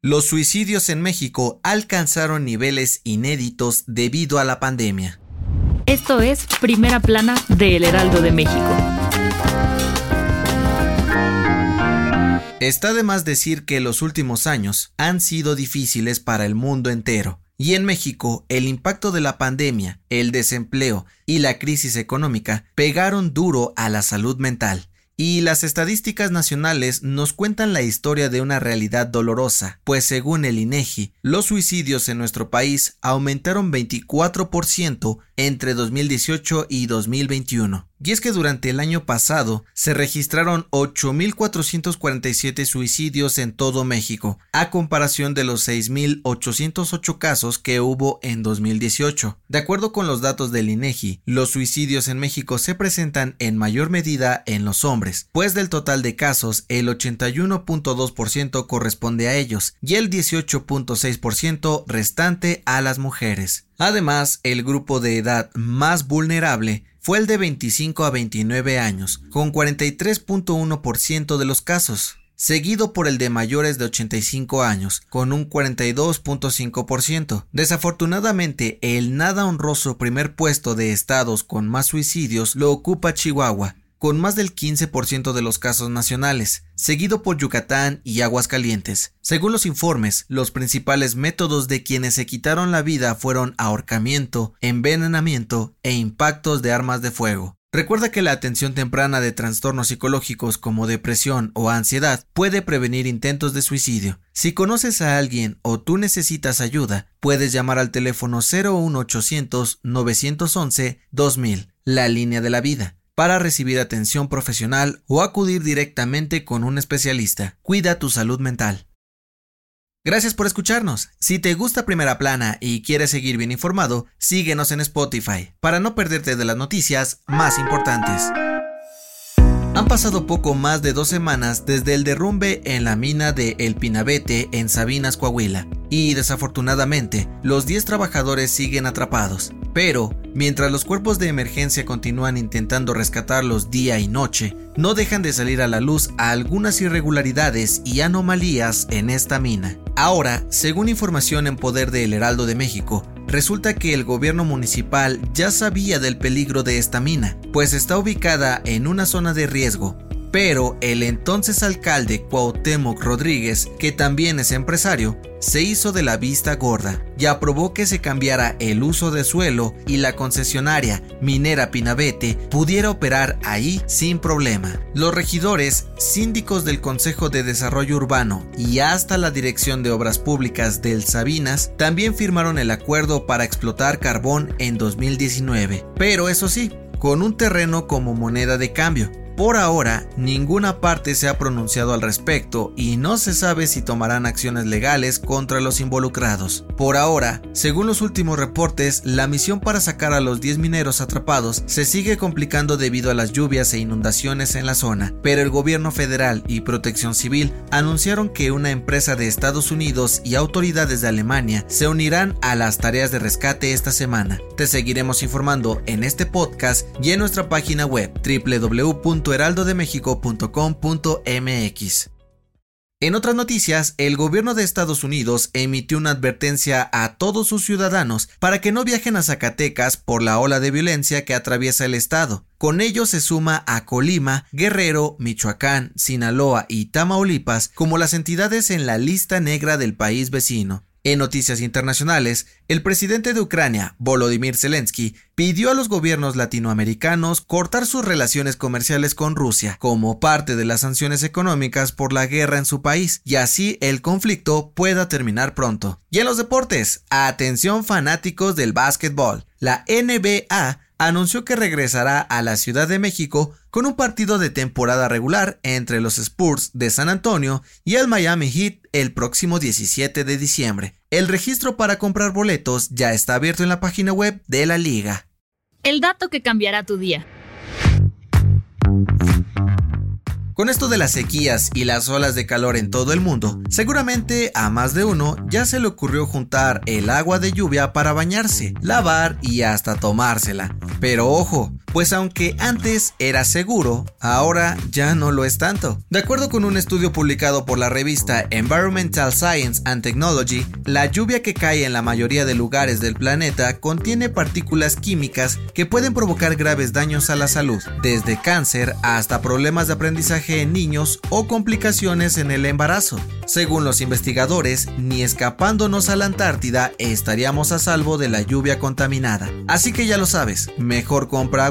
Los suicidios en México alcanzaron niveles inéditos debido a la pandemia. Esto es Primera Plana de El Heraldo de México. Está de más decir que los últimos años han sido difíciles para el mundo entero. Y en México, el impacto de la pandemia, el desempleo y la crisis económica pegaron duro a la salud mental. Y las estadísticas nacionales nos cuentan la historia de una realidad dolorosa, pues según el INEGI, los suicidios en nuestro país aumentaron 24% entre 2018 y 2021. Y es que durante el año pasado se registraron 8.447 suicidios en todo México, a comparación de los 6.808 casos que hubo en 2018. De acuerdo con los datos del INEGI, los suicidios en México se presentan en mayor medida en los hombres, pues del total de casos el 81.2% corresponde a ellos y el 18.6% restante a las mujeres. Además, el grupo de edad más vulnerable fue el de 25 a 29 años, con 43.1% de los casos, seguido por el de mayores de 85 años, con un 42.5%. Desafortunadamente, el nada honroso primer puesto de estados con más suicidios lo ocupa Chihuahua, con más del 15% de los casos nacionales, seguido por Yucatán y Aguascalientes. Según los informes, los principales métodos de quienes se quitaron la vida fueron ahorcamiento, envenenamiento e impactos de armas de fuego. Recuerda que la atención temprana de trastornos psicológicos como depresión o ansiedad puede prevenir intentos de suicidio. Si conoces a alguien o tú necesitas ayuda, puedes llamar al teléfono 01800 911 2000, la línea de la vida para recibir atención profesional o acudir directamente con un especialista. Cuida tu salud mental. Gracias por escucharnos. Si te gusta Primera Plana y quieres seguir bien informado, síguenos en Spotify para no perderte de las noticias más importantes. Han pasado poco más de dos semanas desde el derrumbe en la mina de El Pinabete en Sabinas, Coahuila, y desafortunadamente los 10 trabajadores siguen atrapados. Pero, mientras los cuerpos de emergencia continúan intentando rescatarlos día y noche, no dejan de salir a la luz algunas irregularidades y anomalías en esta mina. Ahora, según información en poder de El Heraldo de México, resulta que el gobierno municipal ya sabía del peligro de esta mina, pues está ubicada en una zona de riesgo pero el entonces alcalde Cuauhtémoc Rodríguez, que también es empresario, se hizo de la vista gorda y aprobó que se cambiara el uso de suelo y la concesionaria minera Pinabete pudiera operar ahí sin problema. Los regidores, síndicos del Consejo de Desarrollo Urbano y hasta la Dirección de Obras Públicas del Sabinas también firmaron el acuerdo para explotar carbón en 2019, pero eso sí, con un terreno como moneda de cambio por ahora, ninguna parte se ha pronunciado al respecto y no se sabe si tomarán acciones legales contra los involucrados. Por ahora, según los últimos reportes, la misión para sacar a los 10 mineros atrapados se sigue complicando debido a las lluvias e inundaciones en la zona, pero el gobierno federal y protección civil anunciaron que una empresa de Estados Unidos y autoridades de Alemania se unirán a las tareas de rescate esta semana. Te seguiremos informando en este podcast y en nuestra página web www heraldodemexico.com.mx. En otras noticias, el gobierno de Estados Unidos emitió una advertencia a todos sus ciudadanos para que no viajen a Zacatecas por la ola de violencia que atraviesa el estado. Con ello se suma a Colima, Guerrero, Michoacán, Sinaloa y Tamaulipas como las entidades en la lista negra del país vecino. En noticias internacionales, el presidente de Ucrania, Volodymyr Zelensky, pidió a los gobiernos latinoamericanos cortar sus relaciones comerciales con Rusia como parte de las sanciones económicas por la guerra en su país y así el conflicto pueda terminar pronto. Y en los deportes, atención fanáticos del básquetbol. La NBA anunció que regresará a la Ciudad de México con un partido de temporada regular entre los Spurs de San Antonio y el Miami Heat el próximo 17 de diciembre. El registro para comprar boletos ya está abierto en la página web de la liga. El dato que cambiará tu día. Con esto de las sequías y las olas de calor en todo el mundo, seguramente a más de uno ya se le ocurrió juntar el agua de lluvia para bañarse, lavar y hasta tomársela. Pero ojo, pues aunque antes era seguro, ahora ya no lo es tanto. De acuerdo con un estudio publicado por la revista Environmental Science and Technology, la lluvia que cae en la mayoría de lugares del planeta contiene partículas químicas que pueden provocar graves daños a la salud, desde cáncer hasta problemas de aprendizaje en niños o complicaciones en el embarazo. Según los investigadores, ni escapándonos a la Antártida estaríamos a salvo de la lluvia contaminada. Así que ya lo sabes, mejor compra